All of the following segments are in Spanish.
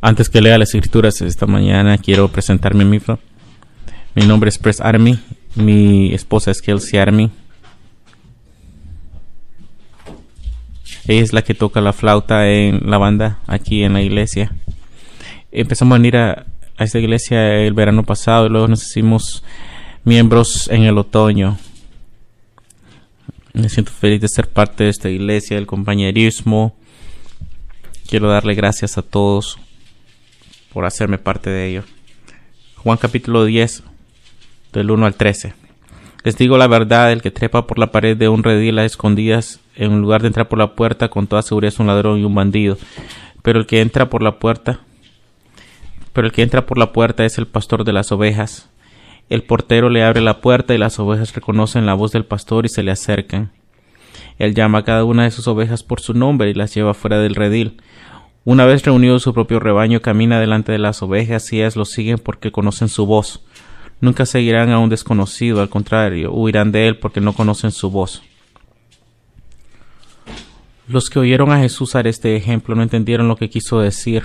Antes que lea las escrituras esta mañana, quiero presentarme mismo. Mi nombre es Press Army. Mi esposa es Kelsey Army. Ella es la que toca la flauta en la banda aquí en la iglesia. Empezamos a venir a, a esta iglesia el verano pasado y luego nos hicimos miembros en el otoño. Me siento feliz de ser parte de esta iglesia, del compañerismo. Quiero darle gracias a todos por hacerme parte de ello. Juan capítulo 10, del 1 al 13. Les digo la verdad, el que trepa por la pared de un redil a escondidas en lugar de entrar por la puerta, con toda seguridad es un ladrón y un bandido. Pero el que entra por la puerta, pero el que entra por la puerta es el pastor de las ovejas. El portero le abre la puerta y las ovejas reconocen la voz del pastor y se le acercan. Él llama a cada una de sus ovejas por su nombre y las lleva fuera del redil. Una vez reunido su propio rebaño, camina delante de las ovejas y ellas lo siguen porque conocen su voz. Nunca seguirán a un desconocido, al contrario, huirán de él porque no conocen su voz. Los que oyeron a Jesús dar este ejemplo no entendieron lo que quiso decir.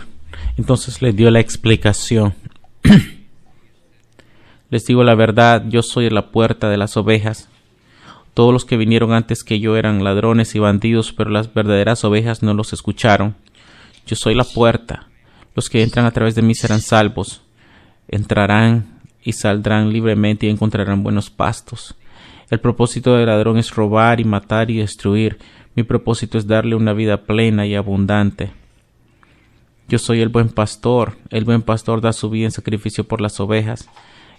Entonces les dio la explicación. les digo la verdad, yo soy la puerta de las ovejas. Todos los que vinieron antes que yo eran ladrones y bandidos, pero las verdaderas ovejas no los escucharon. Yo soy la puerta. Los que entran a través de mí serán salvos. Entrarán y saldrán libremente y encontrarán buenos pastos. El propósito del ladrón es robar y matar y destruir. Mi propósito es darle una vida plena y abundante. Yo soy el buen pastor. El buen pastor da su vida en sacrificio por las ovejas.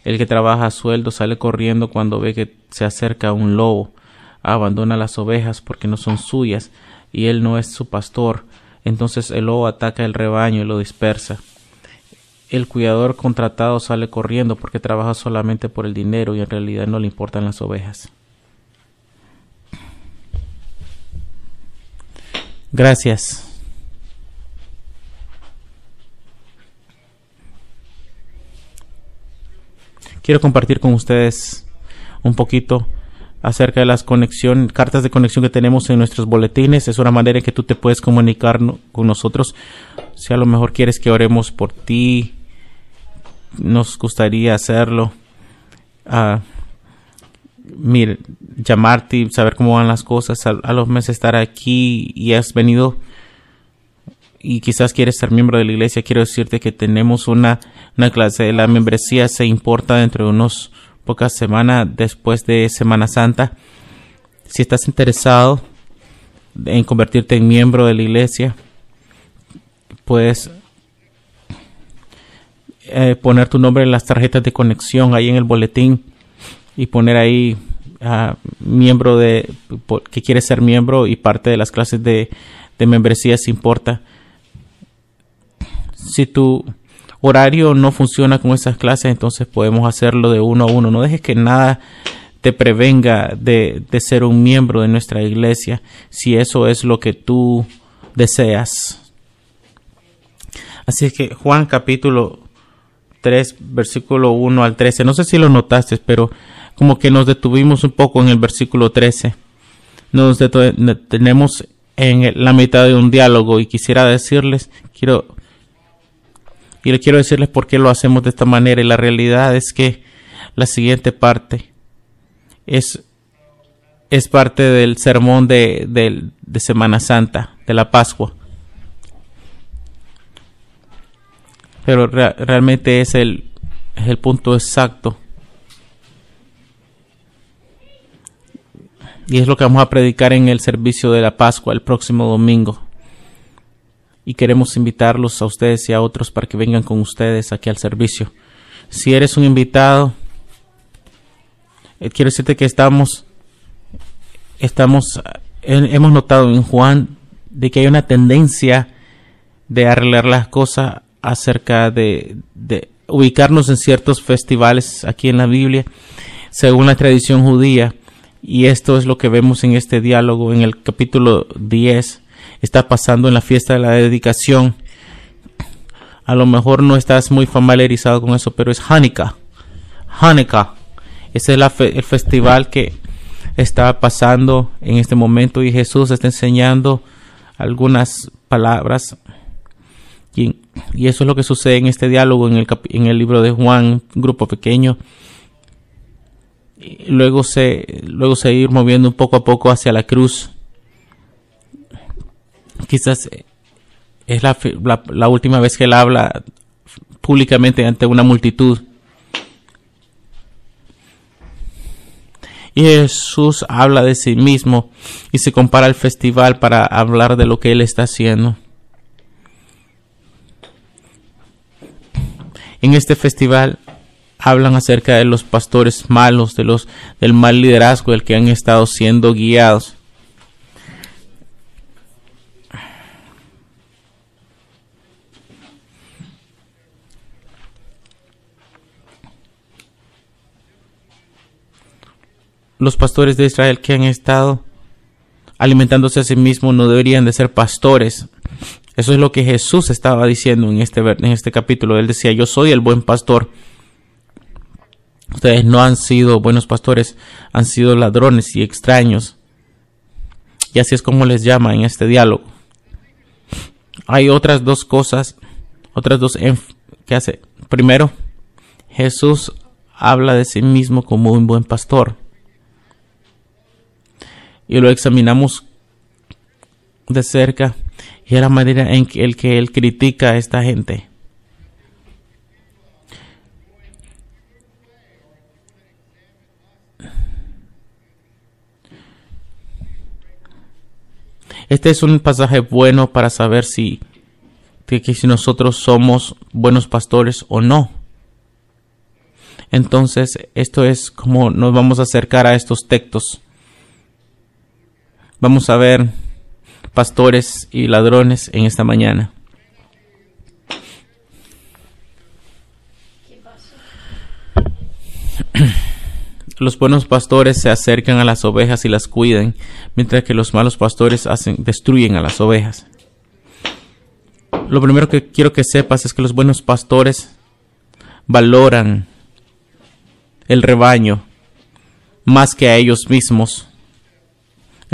El que trabaja a sueldo sale corriendo cuando ve que se acerca un lobo. Abandona las ovejas porque no son suyas y él no es su pastor. Entonces el lobo ataca el rebaño y lo dispersa. El cuidador contratado sale corriendo porque trabaja solamente por el dinero y en realidad no le importan las ovejas. Gracias. Quiero compartir con ustedes un poquito acerca de las conexiones, cartas de conexión que tenemos en nuestros boletines. Es una manera en que tú te puedes comunicar con nosotros. Si a lo mejor quieres que oremos por ti, nos gustaría hacerlo. Uh, mire, llamarte saber cómo van las cosas. A, a, los meses estar aquí y has venido y quizás quieres ser miembro de la iglesia, quiero decirte que tenemos una, una clase. La membresía se importa dentro de unos pocas semanas después de Semana Santa. Si estás interesado en convertirte en miembro de la iglesia, puedes eh, poner tu nombre en las tarjetas de conexión ahí en el boletín y poner ahí uh, miembro de que quieres ser miembro y parte de las clases de, de membresía si importa. Si tu horario no funciona con esas clases, entonces podemos hacerlo de uno a uno. No dejes que nada te prevenga de, de ser un miembro de nuestra iglesia si eso es lo que tú deseas. Así que Juan capítulo 3, versículo 1 al 13. No sé si lo notaste, pero como que nos detuvimos un poco en el versículo 13. Nos tenemos en la mitad de un diálogo y quisiera decirles, quiero y le quiero decirles por qué lo hacemos de esta manera. Y la realidad es que la siguiente parte es, es parte del sermón de, de, Semana Santa, de la Pascua. Pero re, realmente es el, es el punto exacto. Y es lo que vamos a predicar en el servicio de la Pascua el próximo domingo y queremos invitarlos a ustedes y a otros para que vengan con ustedes aquí al servicio. Si eres un invitado, eh, quiero decirte que estamos, estamos, eh, hemos notado en Juan de que hay una tendencia de arreglar las cosas acerca de, de ubicarnos en ciertos festivales aquí en la Biblia, según la tradición judía. Y esto es lo que vemos en este diálogo en el capítulo 10 está pasando en la fiesta de la dedicación. A lo mejor no estás muy familiarizado con eso, pero es Hanukkah. Hanukkah. Ese es la fe el festival que está pasando en este momento y Jesús está enseñando algunas palabras Y, eso es lo que sucede en este diálogo en el, en el libro de Juan, grupo pequeño. Y luego se, luego se ir moviendo poco a poco hacia la cruz. Quizás es la, la, la última vez que él habla públicamente ante una multitud. Y Jesús habla de sí mismo y se compara al festival para hablar de lo que él está haciendo. En este festival hablan acerca de los pastores malos, de los del mal liderazgo del que han estado siendo guiados. Los pastores de Israel que han estado alimentándose a sí mismos no deberían de ser pastores. Eso es lo que Jesús estaba diciendo en este, en este capítulo. Él decía, yo soy el buen pastor. Ustedes no han sido buenos pastores, han sido ladrones y extraños. Y así es como les llama en este diálogo. Hay otras dos cosas, otras dos que hace. Primero, Jesús habla de sí mismo como un buen pastor y lo examinamos de cerca y es la manera en que él critica a esta gente. Este es un pasaje bueno para saber si, que si nosotros somos buenos pastores o no. Entonces, esto es como nos vamos a acercar a estos textos Vamos a ver pastores y ladrones en esta mañana. Los buenos pastores se acercan a las ovejas y las cuidan, mientras que los malos pastores destruyen a las ovejas. Lo primero que quiero que sepas es que los buenos pastores valoran el rebaño más que a ellos mismos.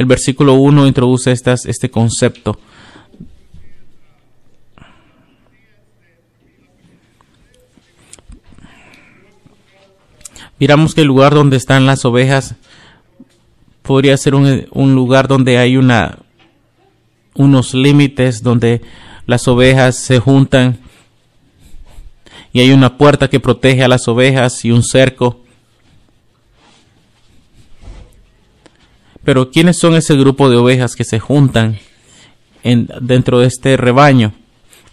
El versículo 1 introduce este concepto. Miramos que el lugar donde están las ovejas podría ser un, un lugar donde hay una, unos límites, donde las ovejas se juntan y hay una puerta que protege a las ovejas y un cerco. Pero ¿quiénes son ese grupo de ovejas que se juntan en, dentro de este rebaño?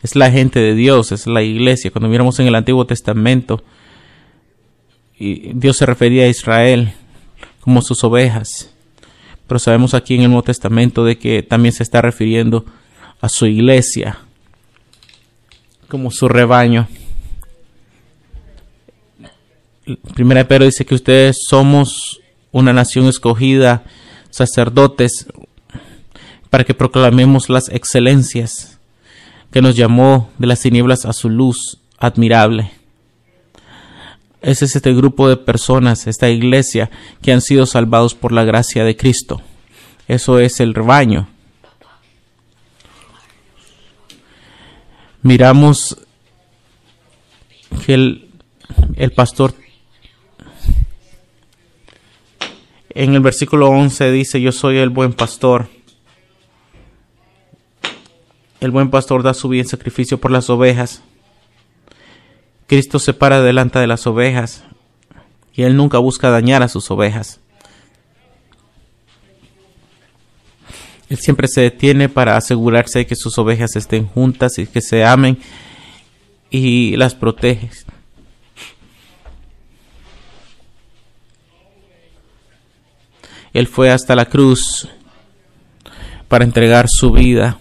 Es la gente de Dios, es la iglesia. Cuando miramos en el Antiguo Testamento, y Dios se refería a Israel como sus ovejas. Pero sabemos aquí en el Nuevo Testamento de que también se está refiriendo a su iglesia como su rebaño. Primera Pedro dice que ustedes somos una nación escogida, sacerdotes, para que proclamemos las excelencias que nos llamó de las tinieblas a su luz admirable. Ese es este grupo de personas, esta iglesia, que han sido salvados por la gracia de Cristo. Eso es el rebaño. Miramos que el, el pastor en el versículo 11 dice, yo soy el buen pastor. El buen pastor da su bien sacrificio por las ovejas. Cristo se para delante de las ovejas y él nunca busca dañar a sus ovejas. Él siempre se detiene para asegurarse de que sus ovejas estén juntas y que se amen y las protege. Él fue hasta la cruz para entregar su vida,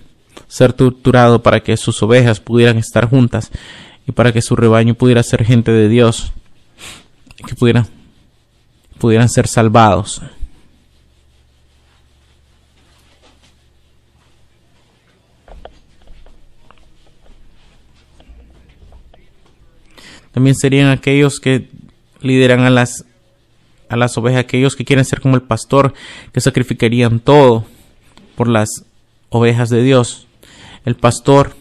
ser torturado para que sus ovejas pudieran estar juntas y para que su rebaño pudiera ser gente de Dios, que pudieran, pudieran ser salvados. También serían aquellos que lideran a las a las ovejas, aquellos que quieren ser como el pastor, que sacrificarían todo por las ovejas de Dios. El pastor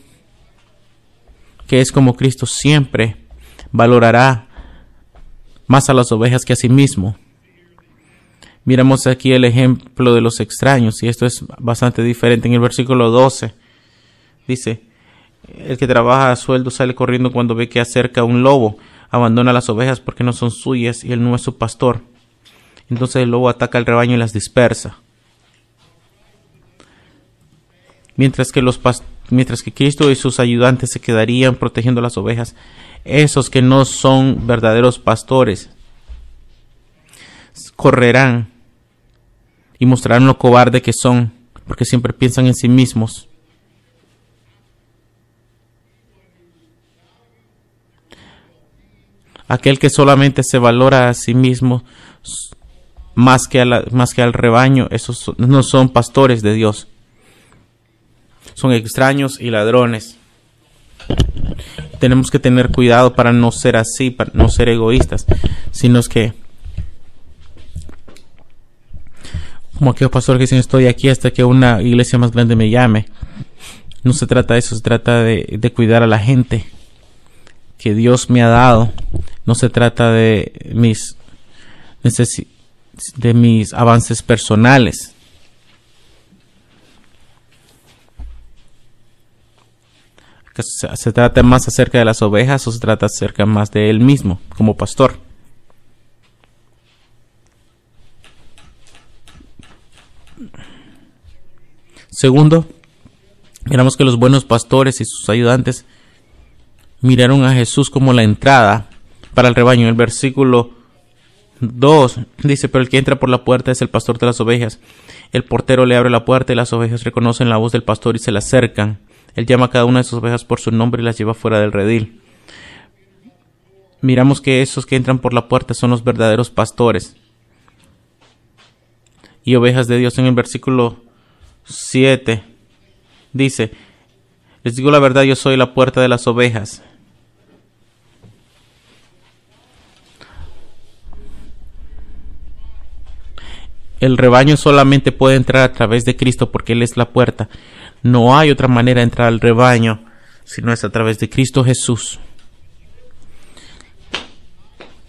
que es como Cristo siempre valorará más a las ovejas que a sí mismo. Miramos aquí el ejemplo de los extraños y esto es bastante diferente. En el versículo 12 dice, el que trabaja a sueldo sale corriendo cuando ve que acerca un lobo, abandona las ovejas porque no son suyas y él no es su pastor. Entonces el lobo ataca al rebaño y las dispersa. Mientras que, los mientras que Cristo y sus ayudantes se quedarían protegiendo las ovejas, esos que no son verdaderos pastores correrán y mostrarán lo cobarde que son, porque siempre piensan en sí mismos. Aquel que solamente se valora a sí mismo más que, más que al rebaño, esos no son pastores de Dios. Son extraños y ladrones. Tenemos que tener cuidado para no ser así, para no ser egoístas, sino que como aquel pastor que dicen estoy aquí hasta que una iglesia más grande me llame. No se trata de eso, se trata de, cuidar a la gente que Dios me ha dado. No se trata de mis de mis avances personales. ¿Se trata más acerca de las ovejas o se trata acerca más de él mismo como pastor? Segundo, miramos que los buenos pastores y sus ayudantes miraron a Jesús como la entrada para el rebaño. El versículo 2 dice, pero el que entra por la puerta es el pastor de las ovejas. El portero le abre la puerta y las ovejas reconocen la voz del pastor y se le acercan. Él llama a cada una de sus ovejas por su nombre y las lleva fuera del redil. Miramos que esos que entran por la puerta son los verdaderos pastores y ovejas de Dios en el versículo 7 dice, les digo la verdad, yo soy la puerta de las ovejas. El rebaño solamente puede entrar a través de Cristo porque Él es la puerta. No hay otra manera de entrar al rebaño si no es a través de Cristo Jesús.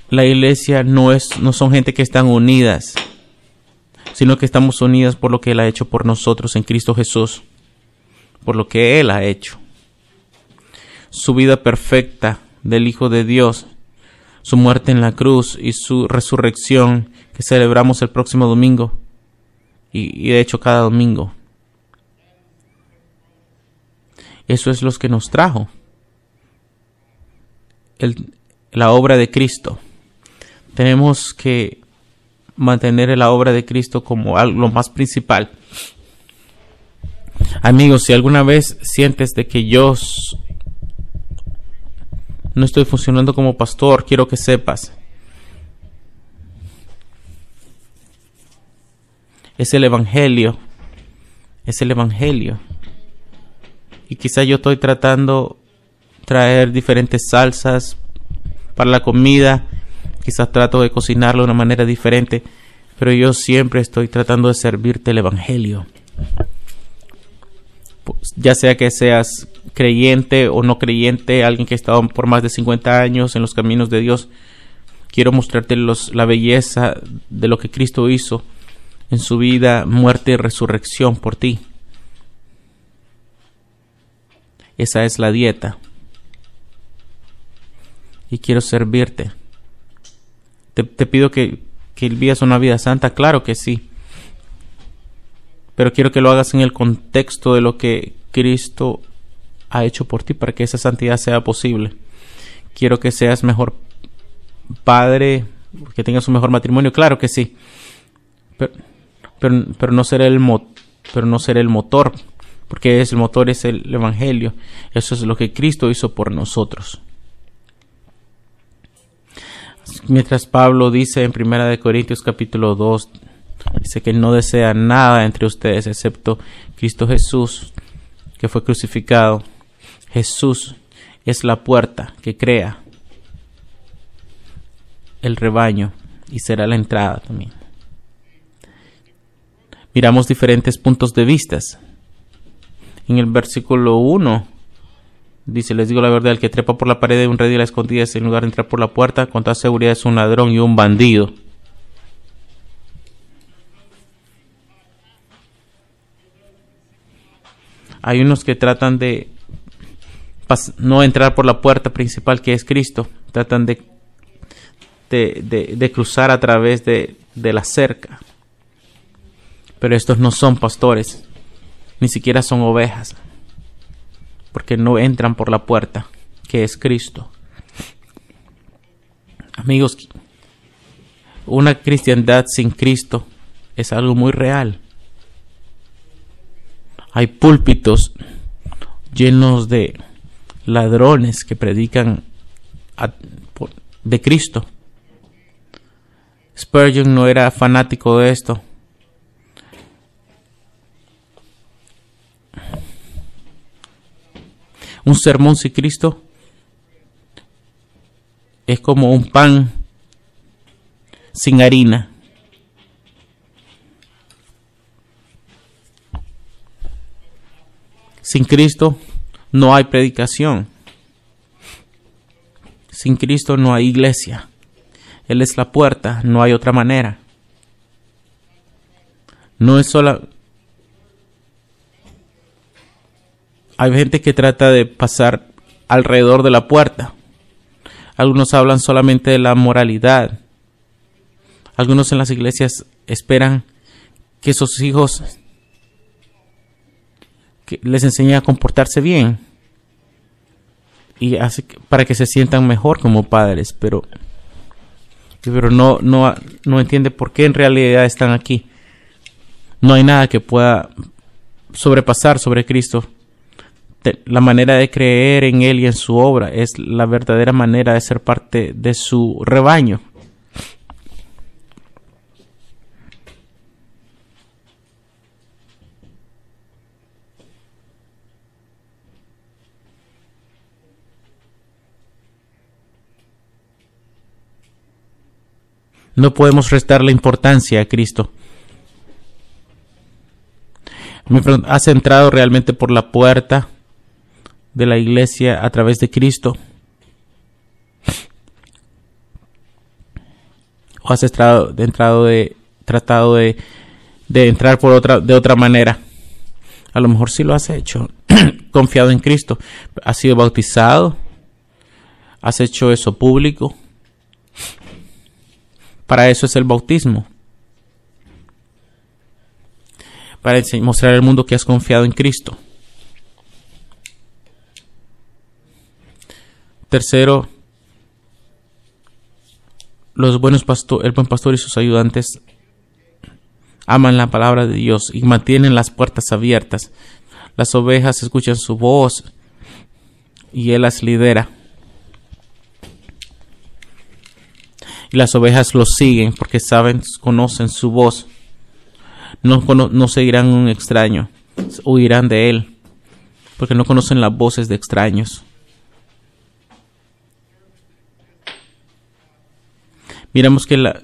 La iglesia no es no son gente que están unidas sino que estamos unidas por lo que Él ha hecho por nosotros en Cristo Jesús, por lo que Él ha hecho. Su vida perfecta del Hijo de Dios, su muerte en la cruz y su resurrección que celebramos el próximo domingo y, de hecho cada domingo. Eso es lo que nos trajo. la obra de Cristo. Tenemos que mantener la obra de Cristo como algo, lo más principal. Amigos, si alguna vez sientes de que yo no estoy funcionando como pastor, quiero que sepas. Es el Evangelio. Es el Evangelio. Y quizá yo estoy tratando traer diferentes salsas para la comida quizás trato de cocinarlo de una manera diferente, pero yo siempre estoy tratando de servirte el Evangelio. Pues, ya sea que seas creyente o no creyente, alguien que ha estado por más de 50 años en los caminos de Dios, quiero mostrarte la belleza de lo que Cristo hizo en su vida, muerte y resurrección por ti. Esa es la dieta. Y quiero servirte. Te, pido que, que vivas una vida santa, claro que sí. Pero quiero que lo hagas en el contexto de lo que Cristo ha hecho por ti para que esa santidad sea posible. Quiero que seas mejor padre, que tengas un mejor matrimonio, claro que sí. Pero, pero, no seré el pero no el motor, porque es, el motor es el evangelio. Eso es lo que Cristo hizo por nosotros. Mientras Pablo dice en Primera de Corintios capítulo 2, dice que no desea nada entre ustedes excepto Cristo Jesús, que fue crucificado. Jesús es la puerta que crea el rebaño y será la entrada también. Miramos diferentes puntos de vista. En el versículo 1 Dice, les digo la verdad, el que trepa por la pared de un red y la escondida en lugar de entrar por la puerta, con toda seguridad es un ladrón y un bandido. Hay unos que tratan de no entrar por la puerta principal que es Cristo, tratan de, cruzar a través de la cerca. Pero estos no son pastores, ni siquiera son ovejas, porque no entran por la puerta que es Cristo. Amigos, una cristiandad sin Cristo es algo muy real. Hay púlpitos llenos de ladrones que predican de Cristo. Spurgeon no era fanático de esto. Un sermón sin Cristo es como un pan sin harina. Sin Cristo no hay predicación. Sin Cristo no hay iglesia. Él es la puerta, no hay otra manera. No es solo... Hay gente que trata de pasar alrededor de la puerta. Algunos hablan solamente de la moralidad. Algunos en las iglesias esperan que sus hijos les enseñe a comportarse bien y hace para que se sientan mejor como padres, pero pero no no no entiende por qué en realidad están aquí. No hay nada que pueda sobrepasar sobre Cristo. La manera de creer en Él y en su obra es la verdadera manera de ser parte de su rebaño. No podemos restar la importancia a Cristo. ¿Has entrado realmente por la puerta de la iglesia a través de Cristo? ¿O has entrado, entrado de, tratado de, de entrar por otra, de otra manera? A lo mejor sí lo has hecho, confiado en Cristo. Has sido bautizado, has hecho eso público, para eso es el bautismo. Para mostrar al mundo que has confiado en Cristo. Tercero, los buenos pastor, el buen pastor y sus ayudantes aman la palabra de Dios y mantienen las puertas abiertas. Las ovejas escuchan su voz y Él las lidera. y las ovejas lo siguen porque saben, conocen su voz. No, no seguirán un extraño, huirán de él, porque no conocen las voces de extraños. Miramos que la,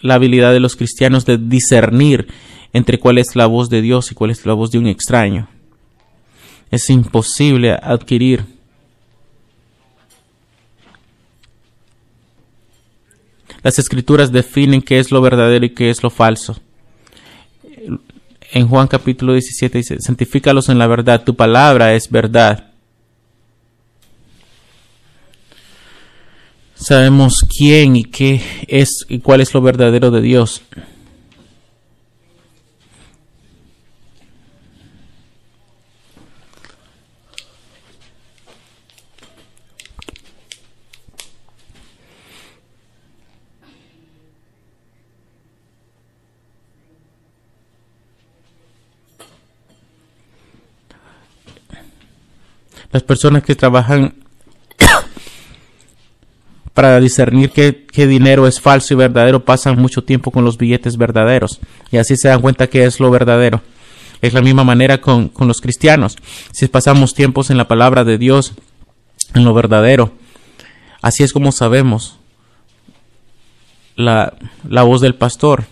la habilidad de los cristianos de discernir entre cuál es la voz de Dios y cuál es la voz de un extraño. Es imposible adquirir Las escrituras definen qué es lo verdadero y qué es lo falso. En Juan capítulo 17 dice, santifícalos en la verdad, tu palabra es verdad. Sabemos quién y qué es y cuál es lo verdadero de Dios. Las personas que trabajan para discernir qué, dinero es falso y verdadero pasan mucho tiempo con los billetes verdaderos y así se dan cuenta que es lo verdadero. Es la misma manera con, con los cristianos. Si pasamos tiempos en la palabra de Dios, en lo verdadero, así es como sabemos la, la voz del pastor.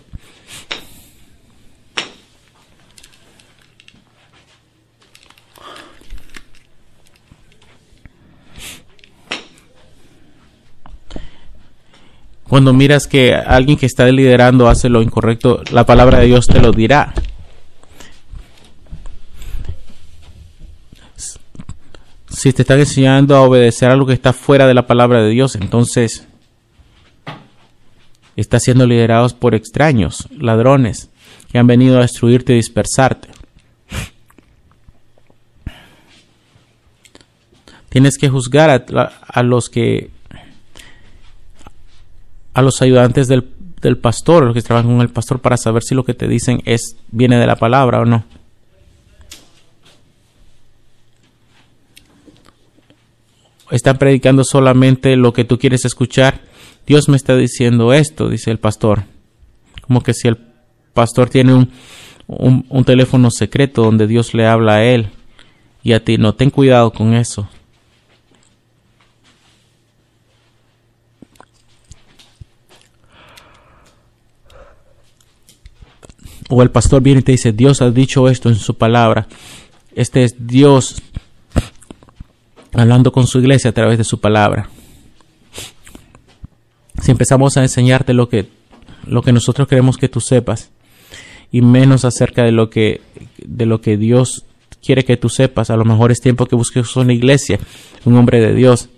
Cuando miras que alguien que está liderando hace lo incorrecto, la palabra de Dios te lo dirá. Si te están enseñando a obedecer algo que está fuera de la palabra de Dios, entonces está siendo liderados por extraños, ladrones, que han venido a destruirte y dispersarte. Tienes que juzgar a, a los que a los ayudantes del, del pastor, los que trabajan con el pastor, para saber si lo que te dicen es viene de la palabra o no. Están predicando solamente lo que tú quieres escuchar. Dios me está diciendo esto, dice el pastor. Como que si el pastor tiene un, un, un teléfono secreto donde Dios le habla a él y a ti. No, ten cuidado con eso. O el pastor viene y te dice, Dios ha dicho esto en su palabra. Este es Dios hablando con su iglesia a través de su palabra. Si empezamos a enseñarte lo que, lo que nosotros queremos que tú sepas y menos acerca de lo que, de lo que Dios quiere que tú sepas, a lo mejor es tiempo que busques una iglesia, un hombre de Dios.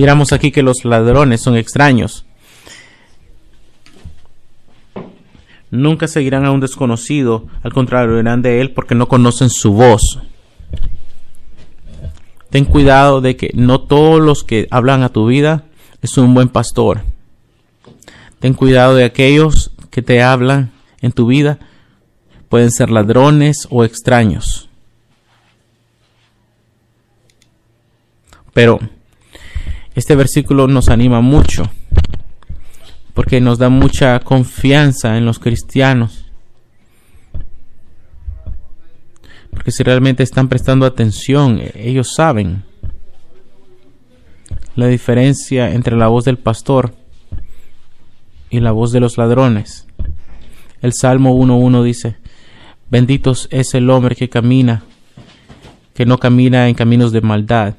Miramos aquí que los ladrones son extraños. Nunca seguirán a un desconocido, al contrario, irán de él porque no conocen su voz. Ten cuidado de que no todos los que hablan a tu vida es un buen pastor. Ten cuidado de aquellos que te hablan en tu vida pueden ser ladrones o extraños. Pero este versículo nos anima mucho porque nos da mucha confianza en los cristianos. Porque si realmente están prestando atención, ellos saben la diferencia entre la voz del pastor y la voz de los ladrones. El Salmo 1.1 dice, benditos es el hombre que camina, que no camina en caminos de maldad,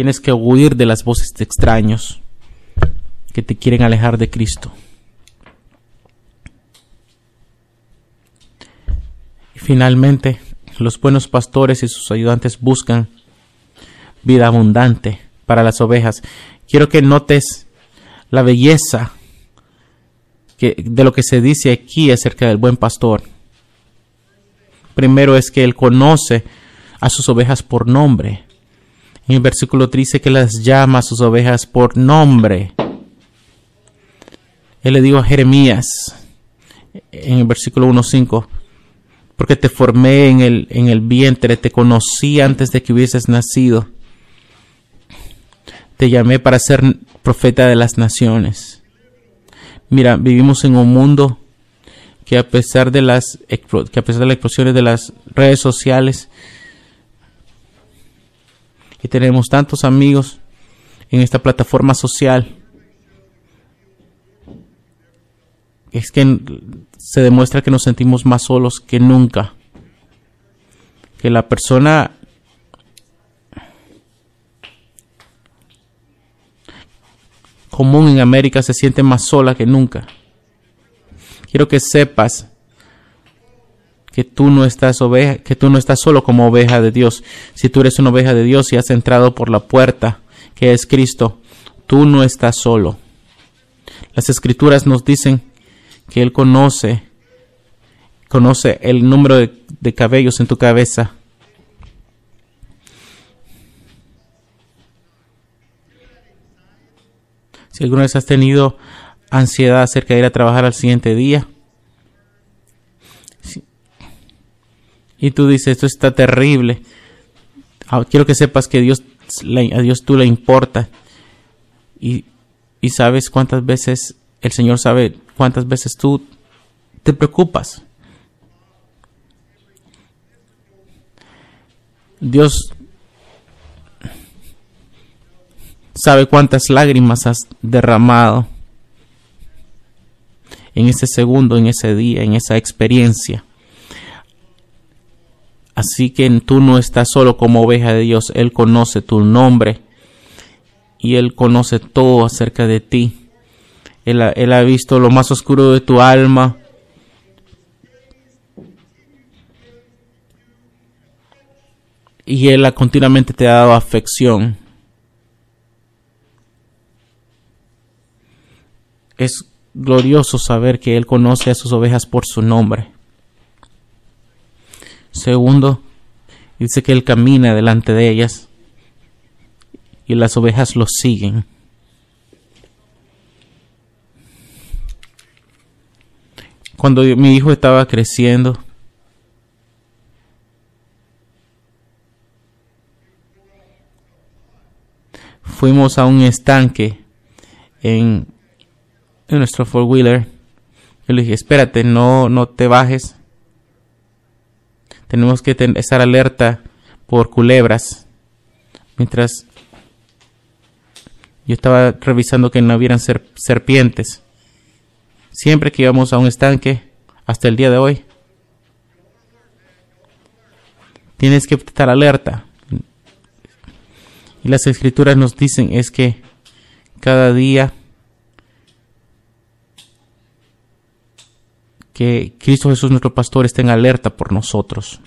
Tienes que huir de las voces de extraños que te quieren alejar de Cristo. Y finalmente, los buenos pastores y sus ayudantes buscan vida abundante para las ovejas. Quiero que notes la belleza de lo que se dice aquí acerca del buen pastor. Primero es que él conoce a sus ovejas por nombre. En el versículo 13 que las llama a sus ovejas por nombre. Él le dijo a Jeremías en el versículo 1.5, porque te formé en el, en el vientre, te conocí antes de que hubieses nacido. Te llamé para ser profeta de las naciones. Mira, vivimos en un mundo que a pesar de las que a pesar de las explosiones de las redes sociales y tenemos tantos amigos en esta plataforma social. Es que se demuestra que nos sentimos más solos que nunca. Que la persona común en América se siente más sola que nunca. Quiero que sepas que tú no estás oveja, que tú no estás solo como oveja de Dios. Si tú eres una oveja de Dios y has entrado por la puerta que es Cristo, tú no estás solo. Las escrituras nos dicen que Él conoce, conoce el número de, de cabellos en tu cabeza. Si alguna vez has tenido ansiedad acerca de ir a trabajar al siguiente día, y tú dices, esto está terrible. Ah, quiero que sepas que Dios, a Dios tú le importa. Y, y sabes cuántas veces, el Señor sabe cuántas veces tú te preocupas. Dios sabe cuántas lágrimas has derramado en ese segundo, en ese día, en esa experiencia. Así que tú no estás solo como oveja de Dios, Él conoce tu nombre y Él conoce todo acerca de ti. Él ha, visto lo más oscuro de tu alma. Y Él continuamente te ha dado afección. Es glorioso saber que Él conoce a sus ovejas por su nombre. Segundo, dice que Él camina delante de ellas y las ovejas lo siguen. Cuando mi hijo estaba creciendo, fuimos a un estanque en, en nuestro four wheeler. Yo le dije, espérate, no, no te bajes. Tenemos que estar alerta por culebras. Mientras yo estaba revisando que no hubieran serpientes. Siempre que íbamos a un estanque, hasta el día de hoy, tienes que estar alerta. Y las escrituras nos dicen es que cada día que Cristo Jesús nuestro pastor esté en alerta por nosotros.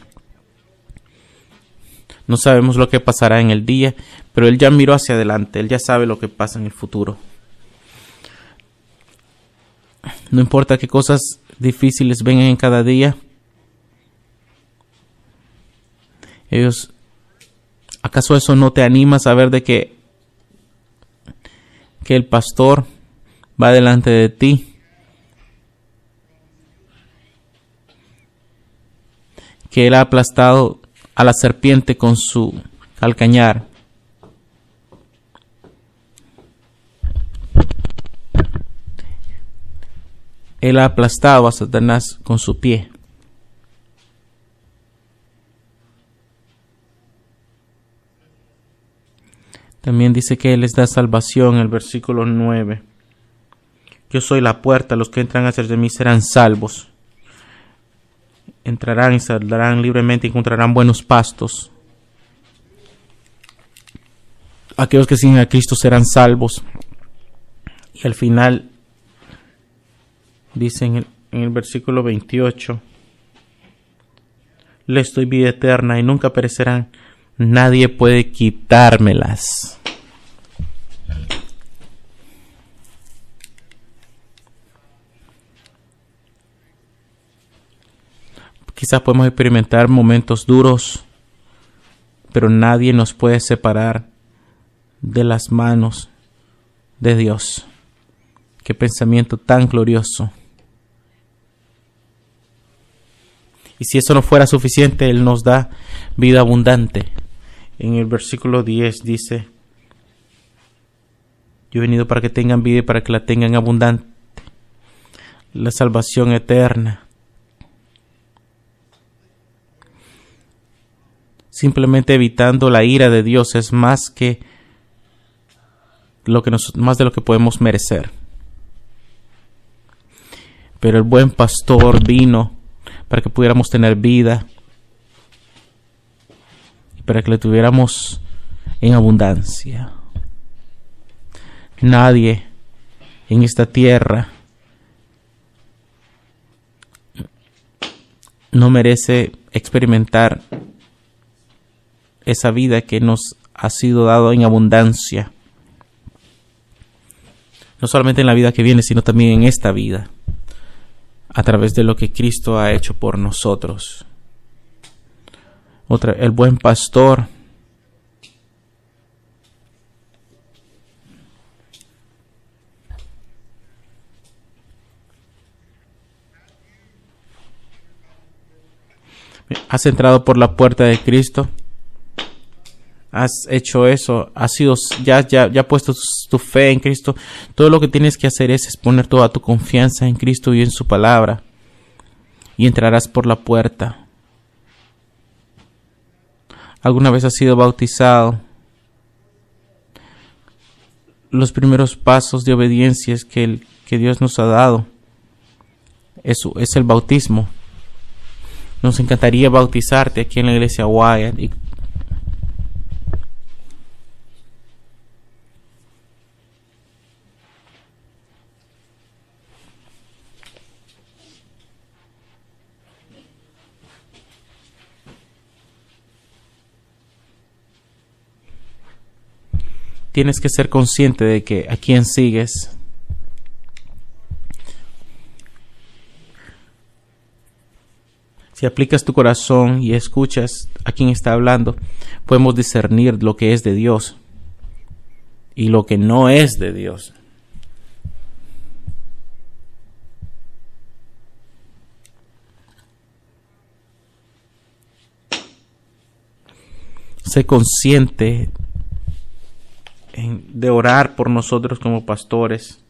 No sabemos lo que pasará en el día, pero Él ya miró hacia adelante, Él ya sabe lo que pasa en el futuro. No importa qué cosas difíciles vengan en cada día, ellos, ¿acaso eso no te anima a saber de que, que el pastor va delante de ti? Que él ha aplastado a la serpiente con su calcañar. Él ha aplastado a Satanás con su pie. También dice que Él les da salvación, el versículo 9. Yo soy la puerta, los que entran hacia de mí serán salvos entrarán y saldrán libremente y encontrarán buenos pastos. Aquellos que siguen a Cristo serán salvos. Y al final, dice en el, versículo 28, les doy vida eterna y nunca perecerán. Nadie puede quitármelas. Quizás podemos experimentar momentos duros, pero nadie nos puede separar de las manos de Dios. Qué pensamiento tan glorioso. Y si eso no fuera suficiente, Él nos da vida abundante. En el versículo 10 dice, yo he venido para que tengan vida y para que la tengan abundante. La salvación eterna. Simplemente evitando la ira de Dios es más que lo que nos, más de lo que podemos merecer. Pero el buen pastor vino para que pudiéramos tener vida y para que le tuviéramos en abundancia. Nadie en esta tierra no merece experimentar esa vida que nos ha sido dado en abundancia. No solamente en la vida que viene, sino también en esta vida, a través de lo que Cristo ha hecho por nosotros. Otra, el buen pastor has entrado por la puerta de Cristo has hecho eso, has sido, ya, ya, ya puesto tu fe en Cristo, todo lo que tienes que hacer es poner toda tu confianza en Cristo y en su palabra, y entrarás por la puerta. ¿Alguna vez has sido bautizado? los primeros pasos de obediencia que, el, que Dios nos ha dado. Eso es el bautismo. Nos encantaría bautizarte aquí en la iglesia Wyatt tienes que ser consciente de que a quién sigues. Si aplicas tu corazón y escuchas a quien está hablando, podemos discernir lo que es de Dios y lo que no es de Dios. Sé consciente de orar por nosotros como pastores.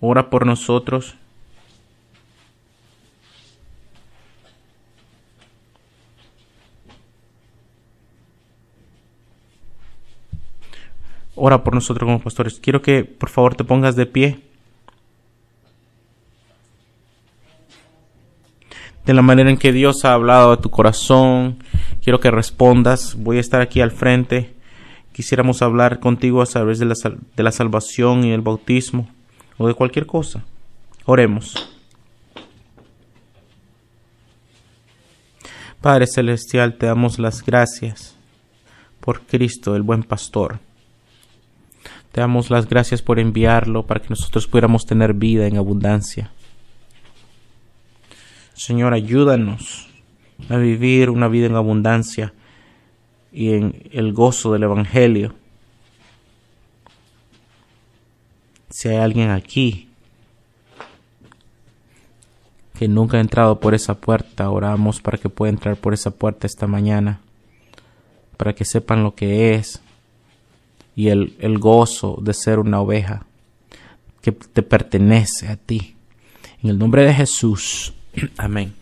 Ora por nosotros. Ora por nosotros como pastores. Quiero que por favor te pongas de pie. De la manera en que Dios ha hablado a tu corazón, quiero que respondas. Voy a estar aquí al frente. Quisiéramos hablar contigo a través de la, de la salvación y el bautismo o de cualquier cosa. Oremos. Padre Celestial, te damos las gracias por Cristo, el buen pastor. Te damos las gracias por enviarlo para que nosotros pudiéramos tener vida en abundancia. Señor, ayúdanos a vivir una vida en abundancia y en el gozo del Evangelio. Si hay alguien aquí que nunca ha entrado por esa puerta, oramos para que pueda entrar por esa puerta esta mañana, para que sepan lo que es y el, el gozo de ser una oveja que te pertenece a ti. En el nombre de Jesús. Amén.